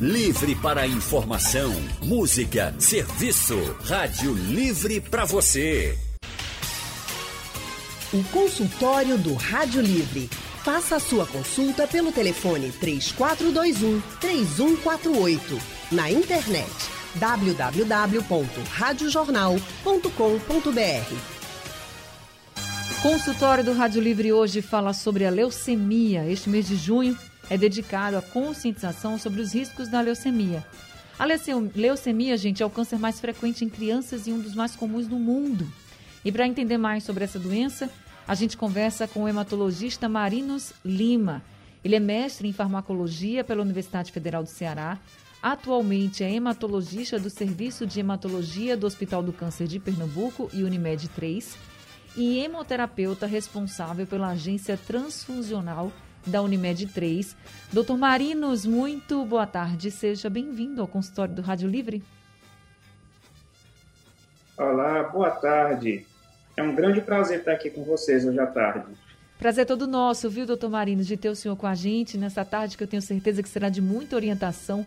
Livre para informação, música, serviço. Rádio Livre para você. O consultório do Rádio Livre. Faça a sua consulta pelo telefone 3421 3148. Na internet www.radiojornal.com.br. Consultório do Rádio Livre hoje fala sobre a leucemia. Este mês de junho é dedicado à conscientização sobre os riscos da leucemia. A leucemia, gente, é o câncer mais frequente em crianças e um dos mais comuns no mundo. E para entender mais sobre essa doença, a gente conversa com o hematologista Marinos Lima. Ele é mestre em farmacologia pela Universidade Federal do Ceará. Atualmente é hematologista do Serviço de Hematologia do Hospital do Câncer de Pernambuco e Unimed 3 e hemoterapeuta responsável pela agência transfusional da Unimed 3. Doutor Marinos, muito boa tarde. Seja bem-vindo ao consultório do Rádio Livre. Olá, boa tarde. É um grande prazer estar aqui com vocês hoje à tarde. Prazer todo nosso, viu, doutor Marinos, de ter o senhor com a gente nessa tarde que eu tenho certeza que será de muita orientação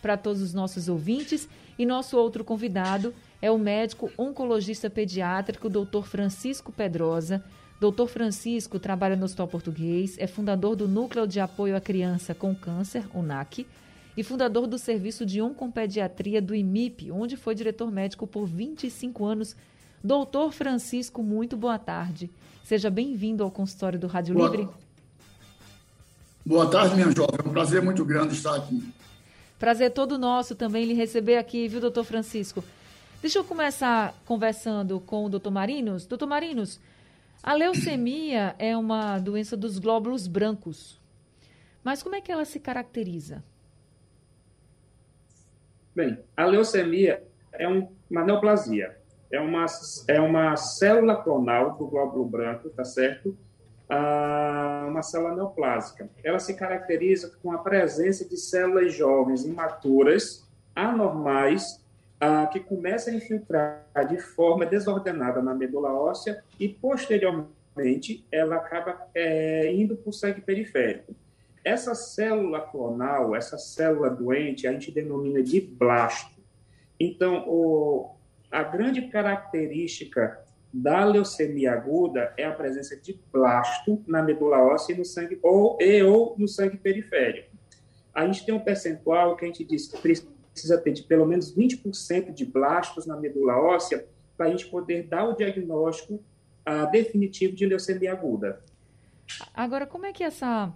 para todos os nossos ouvintes. E nosso outro convidado é o médico oncologista pediátrico, doutor Francisco Pedrosa. Doutor Francisco trabalha no Hospital Português, é fundador do Núcleo de Apoio à Criança com Câncer, o NAC, e fundador do Serviço de Oncompediatria do IMIP, onde foi diretor médico por 25 anos. Doutor Francisco, muito boa tarde. Seja bem-vindo ao consultório do Rádio boa... Livre. Boa tarde, minha jovem. É um prazer muito grande estar aqui. Prazer todo nosso também lhe receber aqui, viu, doutor Francisco? Deixa eu começar conversando com o doutor Marinos. Doutor Marinos, a leucemia é uma doença dos glóbulos brancos. Mas como é que ela se caracteriza? Bem, a leucemia é um, uma neoplasia. É uma, é uma célula clonal do glóbulo branco, tá certo? Ah, uma célula neoplásica. Ela se caracteriza com a presença de células jovens imaturas, anormais, ah, que começa a infiltrar de forma desordenada na medula óssea e, posteriormente, ela acaba é, indo para o sangue periférico. Essa célula clonal, essa célula doente, a gente denomina de blasto. Então, o, a grande característica da leucemia aguda é a presença de blasto na medula óssea e no sangue ou e ou no sangue periférico. A gente tem um percentual que a gente diz que precisa ter de pelo menos 20% de blastos na medula óssea para a gente poder dar o diagnóstico uh, definitivo de leucemia aguda. Agora, como é que essa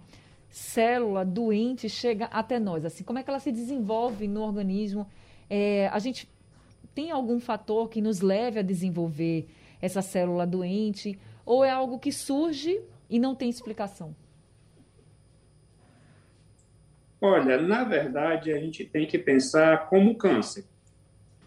célula doente chega até nós? Assim, como é que ela se desenvolve no organismo? É, a gente tem algum fator que nos leve a desenvolver essa célula doente? Ou é algo que surge e não tem explicação? Olha, na verdade, a gente tem que pensar como câncer.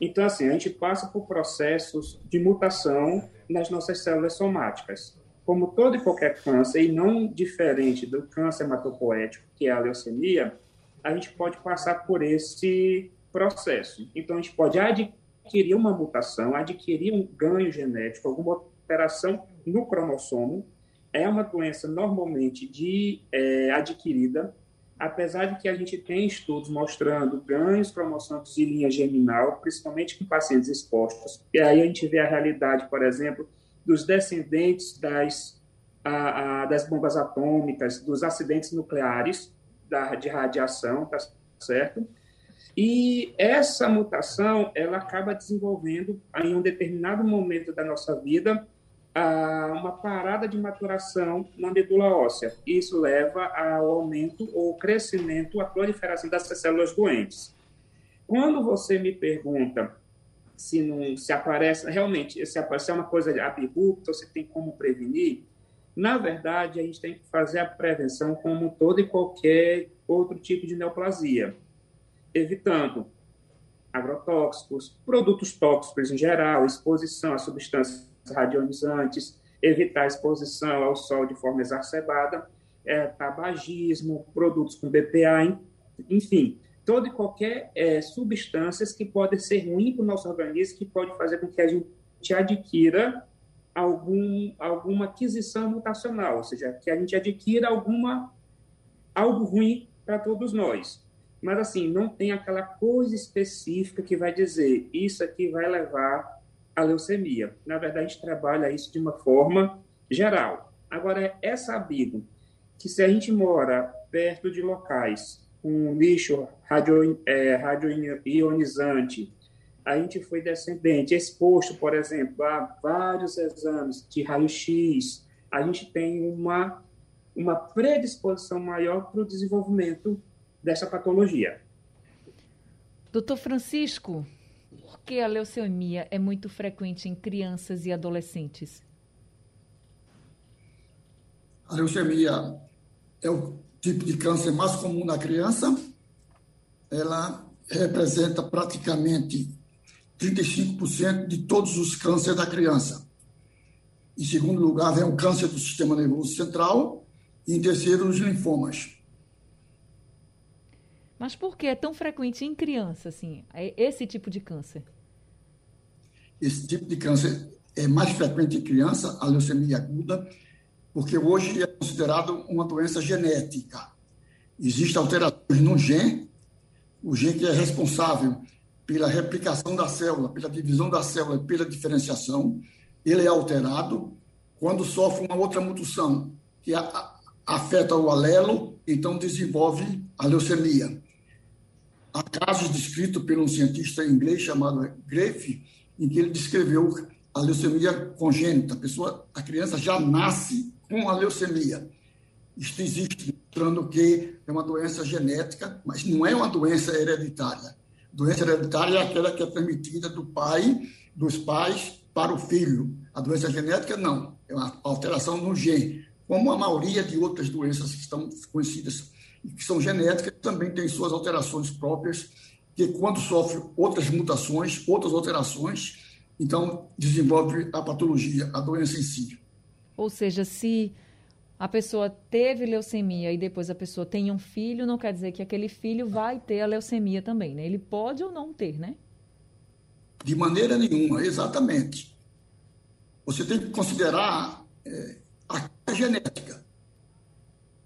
Então, assim, a gente passa por processos de mutação nas nossas células somáticas. Como todo e qualquer câncer, e não diferente do câncer hematopoético, que é a leucemia, a gente pode passar por esse processo. Então, a gente pode adquirir uma mutação, adquirir um ganho genético, alguma alteração no cromossomo. É uma doença normalmente de, é, adquirida, apesar de que a gente tem estudos mostrando ganhos cromossômicos de linha germinal, principalmente com pacientes expostos, e aí a gente vê a realidade, por exemplo, dos descendentes das, a, a, das bombas atômicas, dos acidentes nucleares, da, de radiação, tá certo? E essa mutação, ela acaba desenvolvendo, em um determinado momento da nossa vida, uma parada de maturação na medula óssea. Isso leva ao aumento ou crescimento, a proliferação dessas células doentes. Quando você me pergunta se não se aparece realmente se aparecer uma coisa abrupta, você tem como prevenir? Na verdade, a gente tem que fazer a prevenção como todo e qualquer outro tipo de neoplasia, evitando agrotóxicos, produtos tóxicos em geral, exposição a substâncias radionizantes, evitar exposição ao sol de forma exacerbada, é, tabagismo, produtos com BPA, enfim, toda e qualquer é, substâncias que podem ser ruins para o nosso organismo, que pode fazer com que a gente adquira algum, alguma aquisição mutacional, ou seja, que a gente adquira alguma algo ruim para todos nós. mas assim, não tem aquela coisa específica que vai dizer isso aqui vai levar à leucemia. Na verdade, a gente trabalha isso de uma forma geral. Agora, é sabido que se a gente mora perto de locais com lixo é, radioionizante, a gente foi descendente, exposto, por exemplo, a vários exames de raio-x, a gente tem uma, uma predisposição maior para o desenvolvimento dessa patologia. Doutor Francisco, por que a leucemia é muito frequente em crianças e adolescentes? A leucemia é o tipo de câncer mais comum na criança. Ela representa praticamente 35% de todos os cânceres da criança. Em segundo lugar, vem o câncer do sistema nervoso central. E em terceiro, os linfomas. Mas por que é tão frequente em criança, assim, esse tipo de câncer? Esse tipo de câncer é mais frequente em criança, a leucemia aguda, porque hoje é considerado uma doença genética. Existem alterações no gene, o gene que é responsável pela replicação da célula, pela divisão da célula, pela diferenciação, ele é alterado quando sofre uma outra mutação que afeta o alelo, então desenvolve a leucemia. Há casos descritos por um cientista inglês chamado Greff, em que ele descreveu a leucemia congênita. A pessoa, a criança já nasce com a leucemia. Isto existe, mostrando que é uma doença genética, mas não é uma doença hereditária. Doença hereditária é aquela que é transmitida do pai, dos pais, para o filho. A doença genética, não. É uma alteração no gene. Como a maioria de outras doenças que estão conhecidas e que são genéticas, também tem suas alterações próprias, que quando sofre outras mutações, outras alterações, então desenvolve a patologia, a doença em si. Ou seja, se a pessoa teve leucemia e depois a pessoa tem um filho, não quer dizer que aquele filho vai ter a leucemia também, né? Ele pode ou não ter, né? De maneira nenhuma, exatamente. Você tem que considerar é, a genética.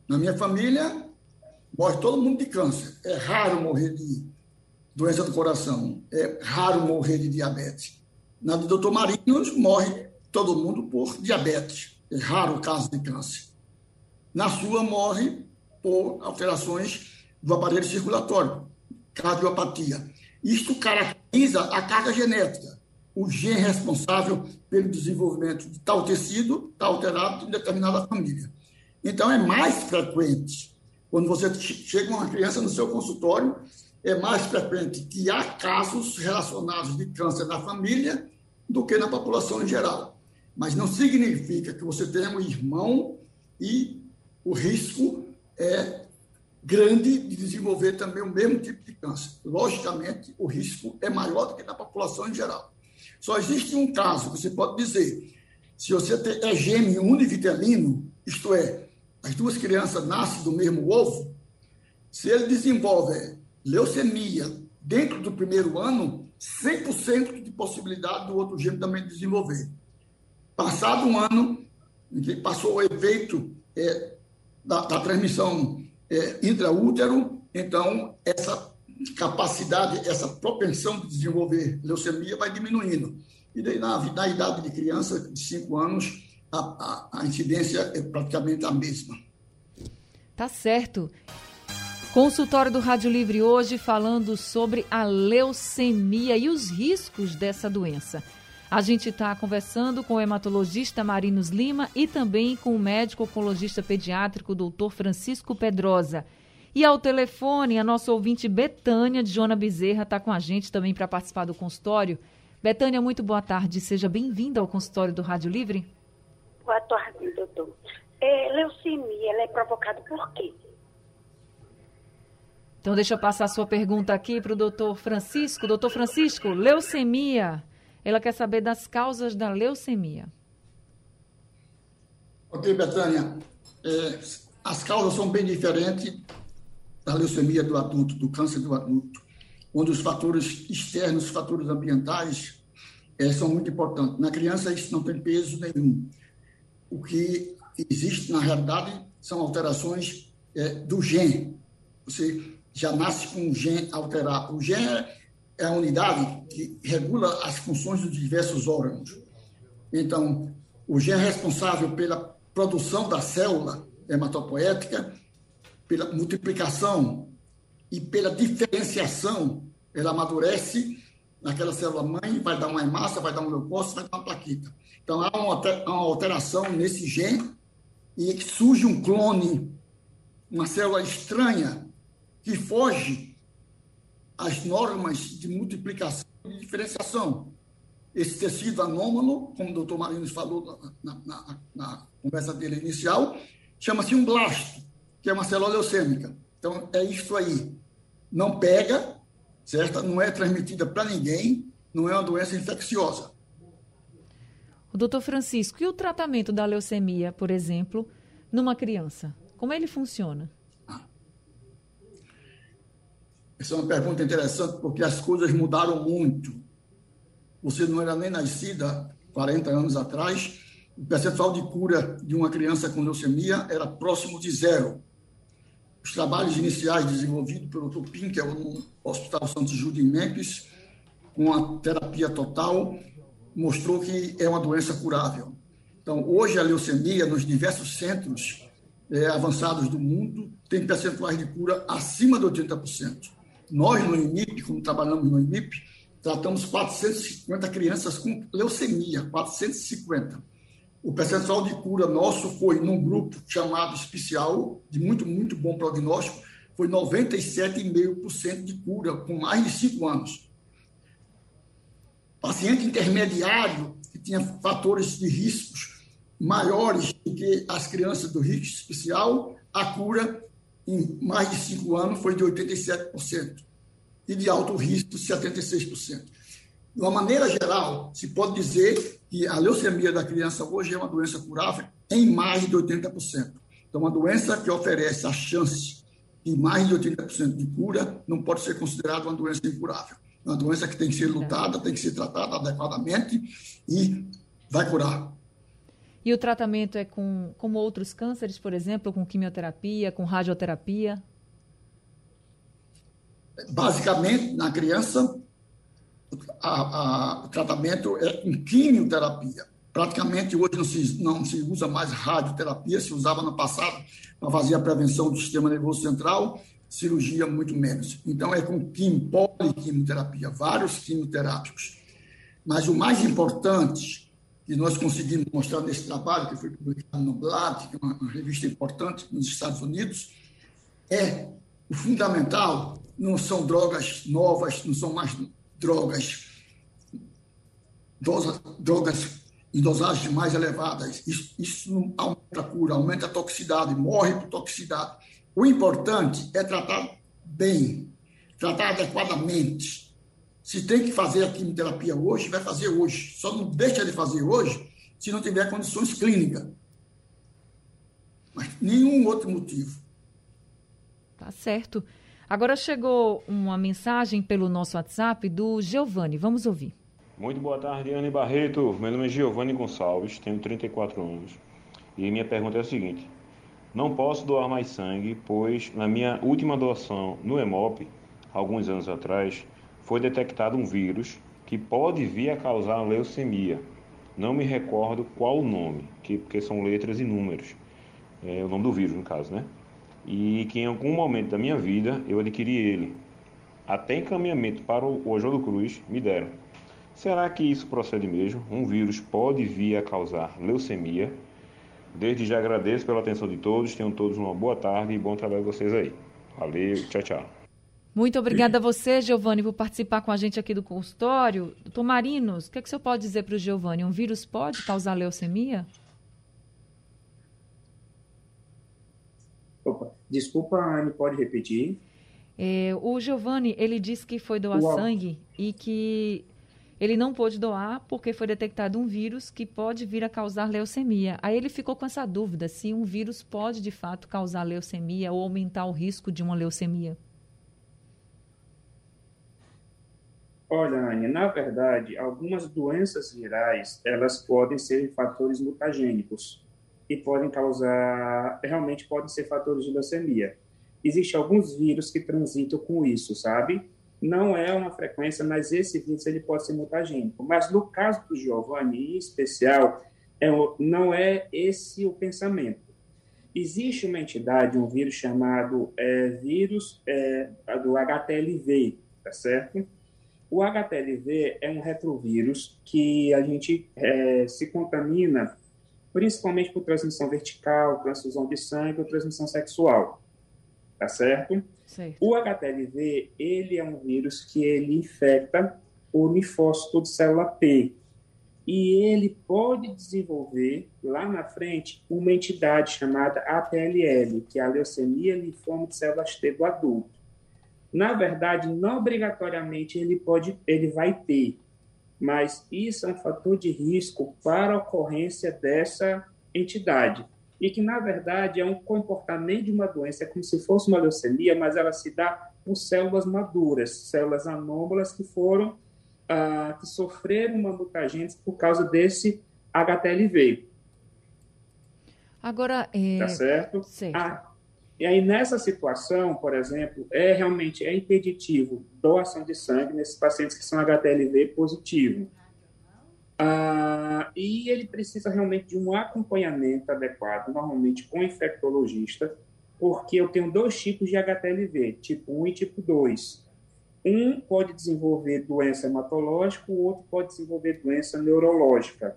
Na minha família, morre todo mundo de câncer. É raro morrer de doença do coração. É raro morrer de diabetes. Na do doutor Marinho, morre todo mundo por diabetes é raro o caso de câncer. Na sua, morre por alterações do aparelho circulatório, cardiopatia. Isto caracteriza a carga genética, o gene responsável pelo desenvolvimento de tal tecido, tal alterado em determinada família. Então, é mais frequente. Quando você chega uma criança no seu consultório, é mais frequente que há casos relacionados de câncer na família do que na população em geral mas não significa que você tenha um irmão e o risco é grande de desenvolver também o mesmo tipo de câncer. Logicamente, o risco é maior do que na população em geral. Só existe um caso que você pode dizer: se você é gêmeo univitelino, isto é, as duas crianças nascem do mesmo ovo, se ele desenvolve leucemia dentro do primeiro ano, 100% de possibilidade do outro gêmeo também desenvolver. Passado um ano, passou o efeito é, da, da, transmissão é, intraútero, então essa capacidade, essa propensão de desenvolver leucemia vai diminuindo. E daí, na, na idade de criança, de 5 anos, a, a, a incidência é praticamente a mesma. Tá certo. Consultório do Rádio Livre hoje falando sobre a leucemia e os riscos dessa doença. A gente está conversando com o hematologista Marinos Lima e também com o médico oncologista pediátrico doutor Francisco Pedrosa. E ao telefone, a nossa ouvinte Betânia de Jona Bezerra está com a gente também para participar do consultório. Betânia, muito boa tarde. Seja bem-vinda ao consultório do Rádio Livre. Boa tarde, doutor. É, leucemia, ela é provocada por quê? Então, deixa eu passar a sua pergunta aqui para o doutor Francisco. Doutor Francisco, leucemia ela quer saber das causas da leucemia. Ok, Betânia. É, as causas são bem diferentes da leucemia do adulto, do câncer do adulto, onde os fatores externos, os fatores ambientais, é, são muito importantes. Na criança, isso não tem peso nenhum. O que existe, na realidade, são alterações é, do gene. Você já nasce com um gene alterado. O gene é a unidade que regula as funções dos diversos órgãos. Então, o gene é responsável pela produção da célula hematopoética, pela multiplicação e pela diferenciação. Ela amadurece naquela célula mãe, vai dar uma hemácia, vai dar um leucócito, vai dar uma plaquita. Então, há uma alteração nesse gene e surge um clone, uma célula estranha, que foge às normas de multiplicação e diferenciação. Esse tecido anômalo, como o doutor Marinos falou na, na, na conversa dele inicial, chama-se um blasto, que é uma célula leucêmica. Então, é isso aí. Não pega, certo? Não é transmitida para ninguém, não é uma doença infecciosa. O doutor Francisco, e o tratamento da leucemia, por exemplo, numa criança? Como ele funciona? Essa é uma pergunta interessante porque as coisas mudaram muito. Você não era nem nascida 40 anos atrás, o percentual de cura de uma criança com leucemia era próximo de zero. Os trabalhos iniciais desenvolvidos pelo Dr. Pinker no Hospital Santos Judas em Memphis, com a terapia total, mostrou que é uma doença curável. Então, hoje a leucemia, nos diversos centros é, avançados do mundo, tem percentuais de cura acima de 80%. Nós, no IMIP, como trabalhamos no IMIP, tratamos 450 crianças com leucemia, 450. O percentual de cura nosso foi, num grupo chamado especial, de muito, muito bom prognóstico, foi 97,5% de cura, com mais de 5 anos. Paciente intermediário, que tinha fatores de riscos maiores do que as crianças do risco especial, a cura em mais de cinco anos foi de 87%, e de alto risco, 76%. De uma maneira geral, se pode dizer que a leucemia da criança hoje é uma doença curável em mais de 80%. Então, uma doença que oferece a chance de mais de 80% de cura não pode ser considerada uma doença incurável. É uma doença que tem que ser lutada, tem que ser tratada adequadamente e vai curar. E o tratamento é com como outros cânceres, por exemplo, com quimioterapia, com radioterapia? Basicamente, na criança, a, a, o tratamento é com quimioterapia. Praticamente hoje não se, não se usa mais radioterapia, se usava no passado para fazer a prevenção do sistema nervoso central, cirurgia muito menos. Então é com quim, poliquimioterapia, vários quimioterápicos. Mas o mais importante que nós conseguimos mostrar nesse trabalho, que foi publicado no Blad, que é uma revista importante nos Estados Unidos, é o fundamental não são drogas novas, não são mais drogas, dosa, drogas em dosagens mais elevadas. Isso, isso não aumenta a cura, aumenta a toxicidade, morre por toxicidade. O importante é tratar bem, tratar adequadamente se tem que fazer a quimioterapia hoje, vai fazer hoje. Só não deixa de fazer hoje se não tiver condições clínicas. Mas nenhum outro motivo. Tá certo. Agora chegou uma mensagem pelo nosso WhatsApp do Giovanni. Vamos ouvir. Muito boa tarde, Anne Barreto. Meu nome é Giovanni Gonçalves, tenho 34 anos. E minha pergunta é a seguinte: Não posso doar mais sangue, pois na minha última doação no EMOP, alguns anos atrás, foi detectado um vírus que pode vir a causar leucemia. Não me recordo qual o nome, que, porque são letras e números. É o nome do vírus, no caso, né? E que em algum momento da minha vida eu adquiri ele. Até encaminhamento para o Oswaldo Cruz me deram. Será que isso procede mesmo? Um vírus pode vir a causar leucemia? Desde já agradeço pela atenção de todos. Tenham todos uma boa tarde e bom trabalho vocês aí. Valeu, tchau, tchau. Muito obrigada a você, Giovanni, por participar com a gente aqui do consultório. Doutor Marinos, o que, é que o senhor pode dizer para o Giovanni? Um vírus pode causar leucemia? Opa, desculpa, Anne, pode repetir? É, o Giovanni, ele disse que foi doar Uau. sangue e que ele não pôde doar porque foi detectado um vírus que pode vir a causar leucemia. Aí ele ficou com essa dúvida se um vírus pode de fato causar leucemia ou aumentar o risco de uma leucemia. Olha, Anne, na verdade, algumas doenças virais, elas podem ser fatores mutagênicos e podem causar, realmente podem ser fatores de leucemia. existem alguns vírus que transitam com isso, sabe? Não é uma frequência, mas esse vírus ele pode ser mutagênico. Mas no caso do Giovanni, em especial, é, não é esse o pensamento. Existe uma entidade, um vírus chamado é, vírus é, do HTLV, tá certo? O HTLV é um retrovírus que a gente é, se contamina principalmente por transmissão vertical, transfusão de sangue ou transmissão sexual, tá certo? certo? O HTLV, ele é um vírus que ele infecta o linfócito de célula P, e ele pode desenvolver lá na frente uma entidade chamada APLL, que é a leucemia linfoma de células T do adulto. Na verdade, não obrigatoriamente ele pode, ele vai ter, mas isso é um fator de risco para a ocorrência dessa entidade. E que, na verdade, é um comportamento de uma doença, é como se fosse uma leucemia, mas ela se dá por células maduras, células anômalas que foram, ah, que sofreram uma mutagênese por causa desse HTLV. Agora, é... Tá certo? certo. Ah, e aí, nessa situação, por exemplo, é realmente é impeditivo doação de sangue nesses pacientes que são HTLV positivo. Ah, e ele precisa realmente de um acompanhamento adequado, normalmente com infectologista, porque eu tenho dois tipos de HTLV, tipo 1 e tipo 2. Um pode desenvolver doença hematológica, o outro pode desenvolver doença neurológica.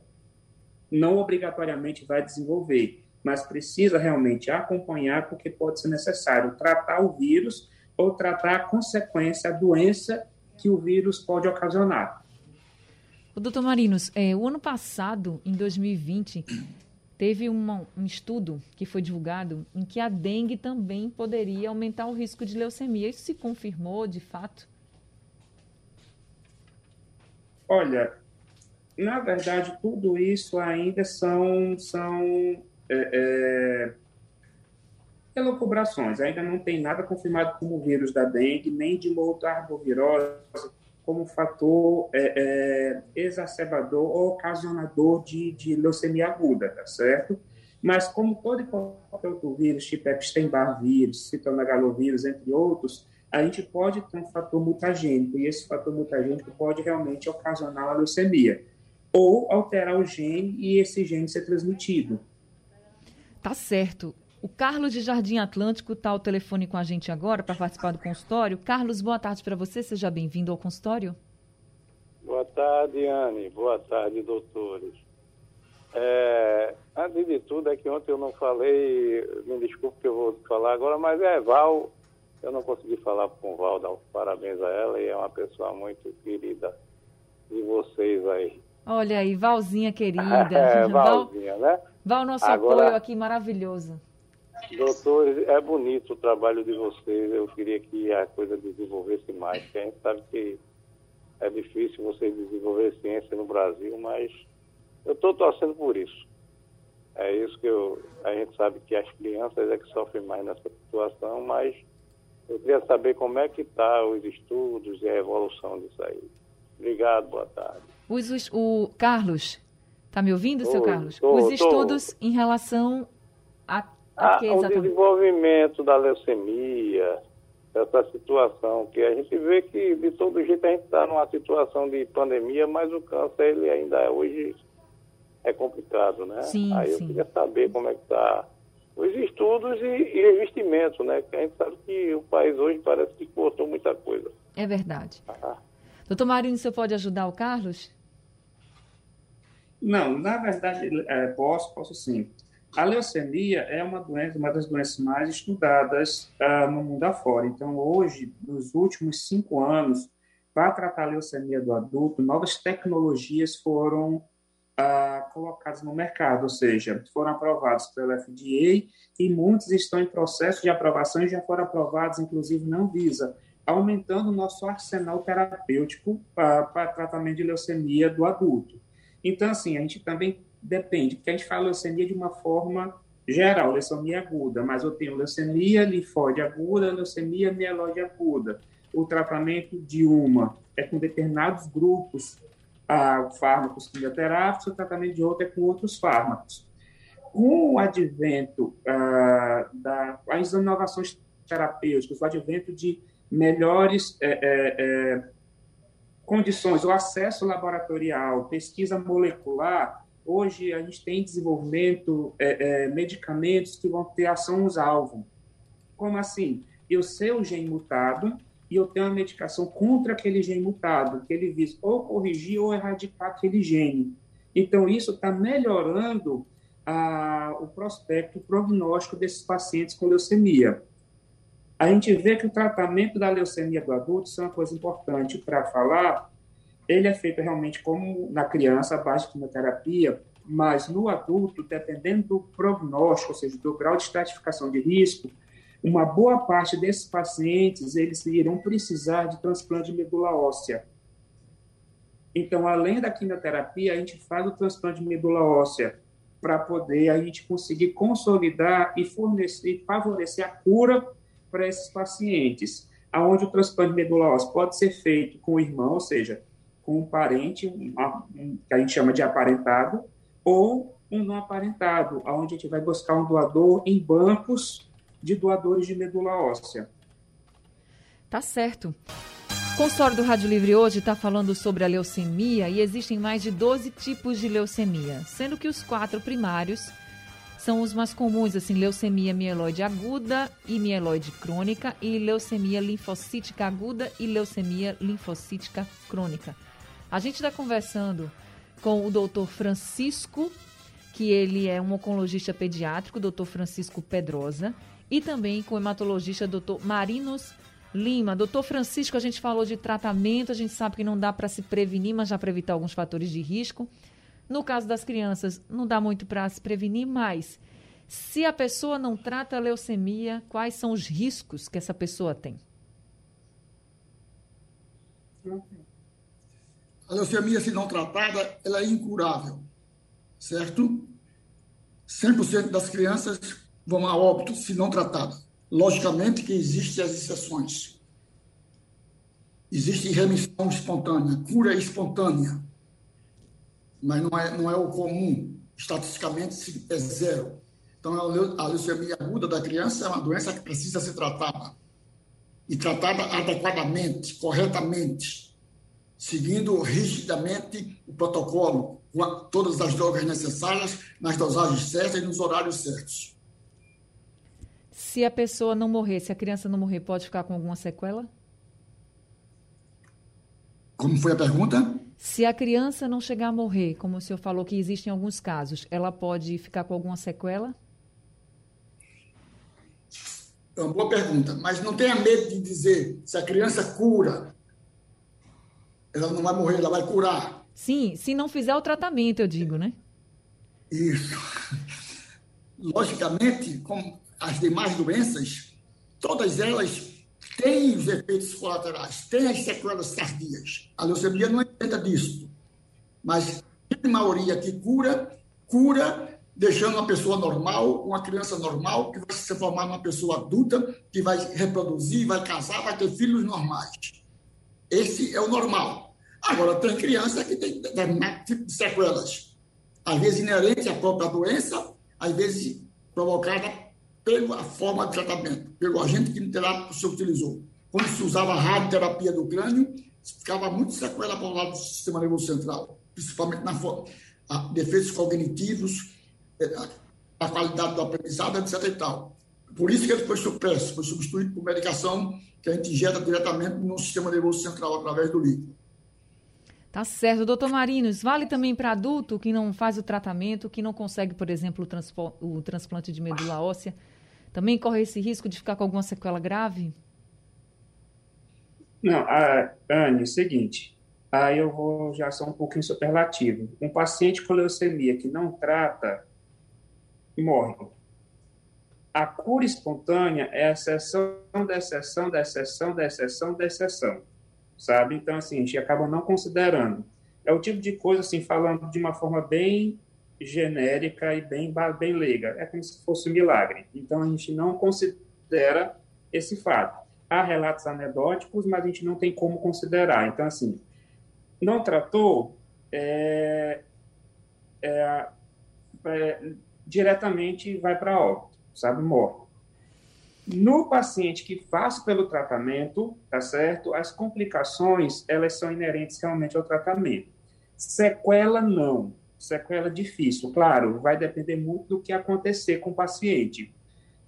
Não obrigatoriamente vai desenvolver mas precisa realmente acompanhar, porque pode ser necessário tratar o vírus ou tratar a consequência, a doença que o vírus pode ocasionar. O doutor Marinos, é, o ano passado, em 2020, teve uma, um estudo que foi divulgado em que a dengue também poderia aumentar o risco de leucemia. Isso se confirmou de fato? Olha, na verdade, tudo isso ainda são, são é, é, elucubrações. Ainda não tem nada confirmado como vírus da dengue, nem de uma outra arbovirose como fator é, é, exacerbador ou ocasionador de, de leucemia aguda, tá certo? Mas como todo e qualquer outro vírus, tipo Epstein-Barr vírus, citomegalovírus, entre outros, a gente pode ter um fator mutagênico, e esse fator mutagênico pode realmente ocasionar a leucemia, ou alterar o gene e esse gene ser transmitido. Tá certo. O Carlos de Jardim Atlântico está ao telefone com a gente agora para participar do consultório. Carlos, boa tarde para você. Seja bem-vindo ao consultório. Boa tarde, Anne. Boa tarde, doutores. É, antes de tudo, é que ontem eu não falei, me desculpe que eu vou falar agora, mas é Val, eu não consegui falar com Val, dar parabéns a ela e é uma pessoa muito querida de vocês aí. Olha aí, Valzinha querida. É, Valzinha, né? Val, nosso Agora, apoio aqui maravilhoso. Doutor, é bonito o trabalho de vocês. Eu queria que a coisa desenvolvesse mais. Porque a gente sabe que é difícil você desenvolver ciência no Brasil, mas eu estou torcendo por isso. É isso que eu, a gente sabe que as crianças é que sofrem mais nessa situação, mas eu queria saber como é que está os estudos e a evolução disso aí. Obrigado, boa tarde. Os, o Carlos, Está me ouvindo, seu Carlos? Tô, Os estudos tô. em relação a, a ah, que exatamente? O desenvolvimento da leucemia, essa situação, que a gente vê que de todo jeito a gente está numa situação de pandemia, mas o câncer ele ainda é, hoje é complicado, né? Sim, Aí sim. eu queria saber como é que está os estudos e, e investimento, né? Que a gente sabe que o país hoje parece que cortou muita coisa. É verdade. Ah. Doutor Marinho, você pode ajudar o Carlos? Não, na verdade, é, posso, posso sim. A leucemia é uma doença, uma das doenças mais estudadas uh, no mundo afora. Então, hoje, nos últimos cinco anos, para tratar a leucemia do adulto, novas tecnologias foram uh, colocadas no mercado, ou seja, foram aprovadas pela FDA e muitos estão em processo de aprovação e já foram aprovados, inclusive, não visa, aumentando o nosso arsenal terapêutico uh, para tratamento de leucemia do adulto. Então, assim, a gente também depende, porque a gente fala leucemia de uma forma geral, leucemia aguda, mas eu tenho leucemia linfóide aguda, leucemia mieloide aguda. O tratamento de uma é com determinados grupos ah, fármacos quimioterápicos, o tratamento de outra é com outros fármacos. Com o advento ah, das inovações terapêuticos, o advento de melhores é, é, condições, o acesso laboratorial, pesquisa molecular, hoje a gente tem desenvolvimento é, é, medicamentos que vão ter ação nos alvos. Como assim? Eu sei o gene mutado e eu tenho uma medicação contra aquele gene mutado, que ele visa ou corrigir ou erradicar aquele gene. Então, isso está melhorando a, o prospecto, o prognóstico desses pacientes com leucemia a gente vê que o tratamento da leucemia do adulto, isso é uma coisa importante para falar, ele é feito realmente como na criança, a base de quimioterapia, mas no adulto, dependendo do prognóstico, ou seja, do grau de estratificação de risco, uma boa parte desses pacientes, eles irão precisar de transplante de medula óssea. Então, além da quimioterapia, a gente faz o transplante de medula óssea para poder a gente conseguir consolidar e fornecer, favorecer a cura para esses pacientes, aonde o transplante de medula óssea pode ser feito com o irmão, ou seja, com um parente, um, um, que a gente chama de aparentado, ou um não aparentado, aonde a gente vai buscar um doador em bancos de doadores de medula óssea. Tá certo. O consultório do Rádio Livre hoje está falando sobre a leucemia e existem mais de 12 tipos de leucemia, sendo que os quatro primários são os mais comuns, assim, leucemia mieloide aguda e mieloide crônica e leucemia linfocítica aguda e leucemia linfocítica crônica. A gente está conversando com o doutor Francisco, que ele é um oncologista pediátrico, doutor Francisco Pedrosa, e também com o hematologista doutor Marinos Lima. Doutor Francisco, a gente falou de tratamento, a gente sabe que não dá para se prevenir, mas já para evitar alguns fatores de risco. No caso das crianças, não dá muito para se prevenir, mas se a pessoa não trata a leucemia, quais são os riscos que essa pessoa tem? A leucemia, se não tratada, ela é incurável, certo? 100% das crianças vão a óbito se não tratada. Logicamente que existem as exceções. Existe remissão espontânea, cura espontânea mas não é, não é o comum. Estatisticamente, é zero. Então, a leucemia aguda da criança é uma doença que precisa ser tratada. E tratada adequadamente, corretamente, seguindo rigidamente o protocolo, com todas as drogas necessárias, nas dosagens certas e nos horários certos. Se a pessoa não morrer, se a criança não morrer, pode ficar com alguma sequela? Como foi a pergunta? Se a criança não chegar a morrer, como o senhor falou que existem alguns casos, ela pode ficar com alguma sequela? É uma boa pergunta, mas não tenha medo de dizer se a criança cura, ela não vai morrer, ela vai curar. Sim, se não fizer o tratamento, eu digo, né? Isso. Logicamente, como as demais doenças, todas elas tem os efeitos colaterais, tem as sequelas tardias. A leucemia não é disso. Mas a maioria que cura, cura deixando uma pessoa normal, uma criança normal, que vai se formar uma pessoa adulta, que vai reproduzir, vai casar, vai ter filhos normais. Esse é o normal. Agora, tem criança que tem determinado tipo de sequelas. Às vezes inerente à própria doença, às vezes provocada pela forma de tratamento, pelo agente quimioterápico que se utilizou. Quando se usava a radioterapia do crânio, ficava muito sequela para o lado do sistema nervoso central, principalmente na forma, defeitos cognitivos, é, a qualidade do aprendizado, etc. E tal. Por isso que ele foi supresso, foi substituído por medicação que a gente injeta diretamente no sistema nervoso central através do líquido. Tá certo. Doutor Marinos, vale também para adulto que não faz o tratamento, que não consegue, por exemplo, o, o transplante de medula óssea, também corre esse risco de ficar com alguma sequela grave? Não, a, Anne, é o seguinte, aí eu vou já ser um pouquinho superlativo. Um paciente com leucemia que não trata, morre. A cura espontânea é a exceção da exceção da exceção da exceção da exceção, sabe? Então, assim, a gente acaba não considerando. É o tipo de coisa, assim, falando de uma forma bem genérica e bem, bem leiga. É como se fosse um milagre. Então, a gente não considera esse fato. Há relatos anedóticos, mas a gente não tem como considerar. Então, assim, não tratou, é, é, é, diretamente vai para óbito, sabe, morre. No paciente que faz pelo tratamento, tá certo? As complicações, elas são inerentes realmente ao tratamento. Sequela, não. Sequela difícil. Claro, vai depender muito do que acontecer com o paciente.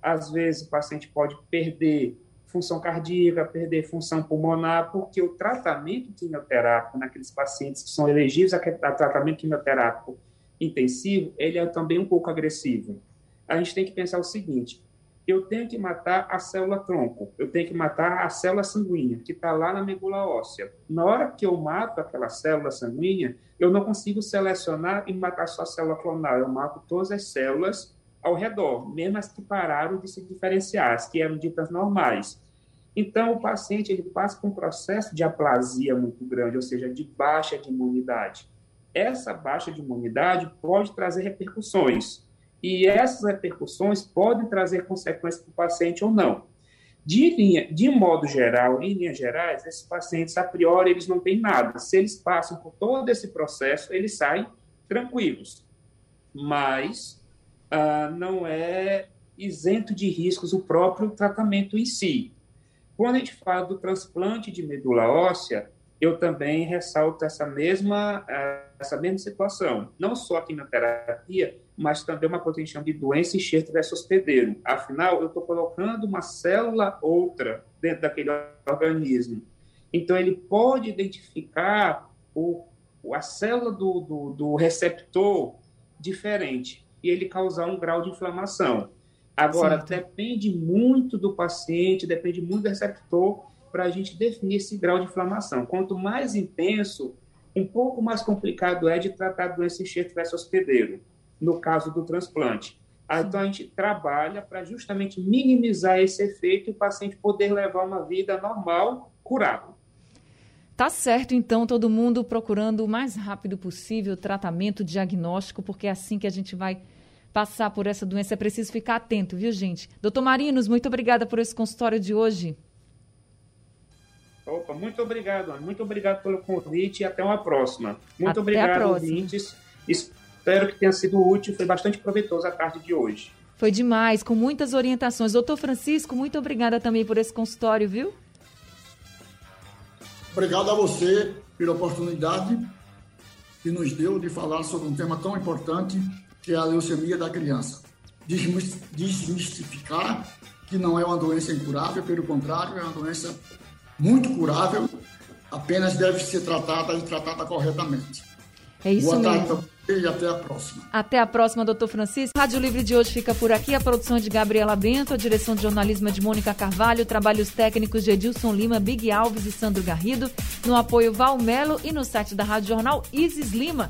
Às vezes, o paciente pode perder função cardíaca, perder função pulmonar, porque o tratamento quimioterápico naqueles pacientes que são elegíveis a tratamento quimioterápico intensivo, ele é também um pouco agressivo. A gente tem que pensar o seguinte, eu tenho que matar a célula tronco, eu tenho que matar a célula sanguínea, que está lá na medula óssea. Na hora que eu mato aquela célula sanguínea, eu não consigo selecionar e matar só a célula clonal, eu mato todas as células ao redor, mesmo as que pararam de se diferenciar, as que eram ditas normais. Então, o paciente ele passa por um processo de aplasia muito grande, ou seja, de baixa de imunidade. Essa baixa de imunidade pode trazer repercussões e essas repercussões podem trazer consequências para o paciente ou não. De, linha, de modo geral, em linhas gerais, esses pacientes, a priori, eles não têm nada. Se eles passam por todo esse processo, eles saem tranquilos. Mas ah, não é isento de riscos o próprio tratamento em si. Quando a gente fala do transplante de medula óssea, eu também ressalto essa mesma, ah, essa mesma situação. Não só a quimioterapia, mas também uma potencial de doença enxerto versus hospedeiro. Afinal, eu estou colocando uma célula outra dentro daquele organismo. Então, ele pode identificar o, a célula do, do, do receptor diferente e ele causar um grau de inflamação. Agora, certo. depende muito do paciente, depende muito do receptor para a gente definir esse grau de inflamação. Quanto mais intenso, um pouco mais complicado é de tratar a doença enxerto hospedeiro no caso do transplante. Então, a gente trabalha para justamente minimizar esse efeito e o paciente poder levar uma vida normal, curado. Tá certo, então, todo mundo procurando o mais rápido possível tratamento diagnóstico, porque é assim que a gente vai passar por essa doença. É preciso ficar atento, viu, gente? Doutor Marinos, muito obrigada por esse consultório de hoje. Opa, muito obrigado, muito obrigado pelo convite e até uma próxima. Muito até obrigado, ouvintes. Espero que tenha sido útil, foi bastante proveitoso a tarde de hoje. Foi demais, com muitas orientações. Doutor Francisco, muito obrigada também por esse consultório, viu? Obrigado a você pela oportunidade que nos deu de falar sobre um tema tão importante que é a leucemia da criança. Desmistificar que não é uma doença incurável, pelo contrário, é uma doença muito curável, apenas deve ser tratada e tratada corretamente. É isso Boa mesmo. Tarde e até a próxima. Até a próxima, doutor Francisco. Rádio Livre de hoje fica por aqui. A produção de Gabriela Bento, a direção de jornalismo é de Mônica Carvalho, trabalhos técnicos de Edilson Lima, Big Alves e Sandro Garrido, no apoio Valmelo e no site da Rádio Jornal Isis Lima.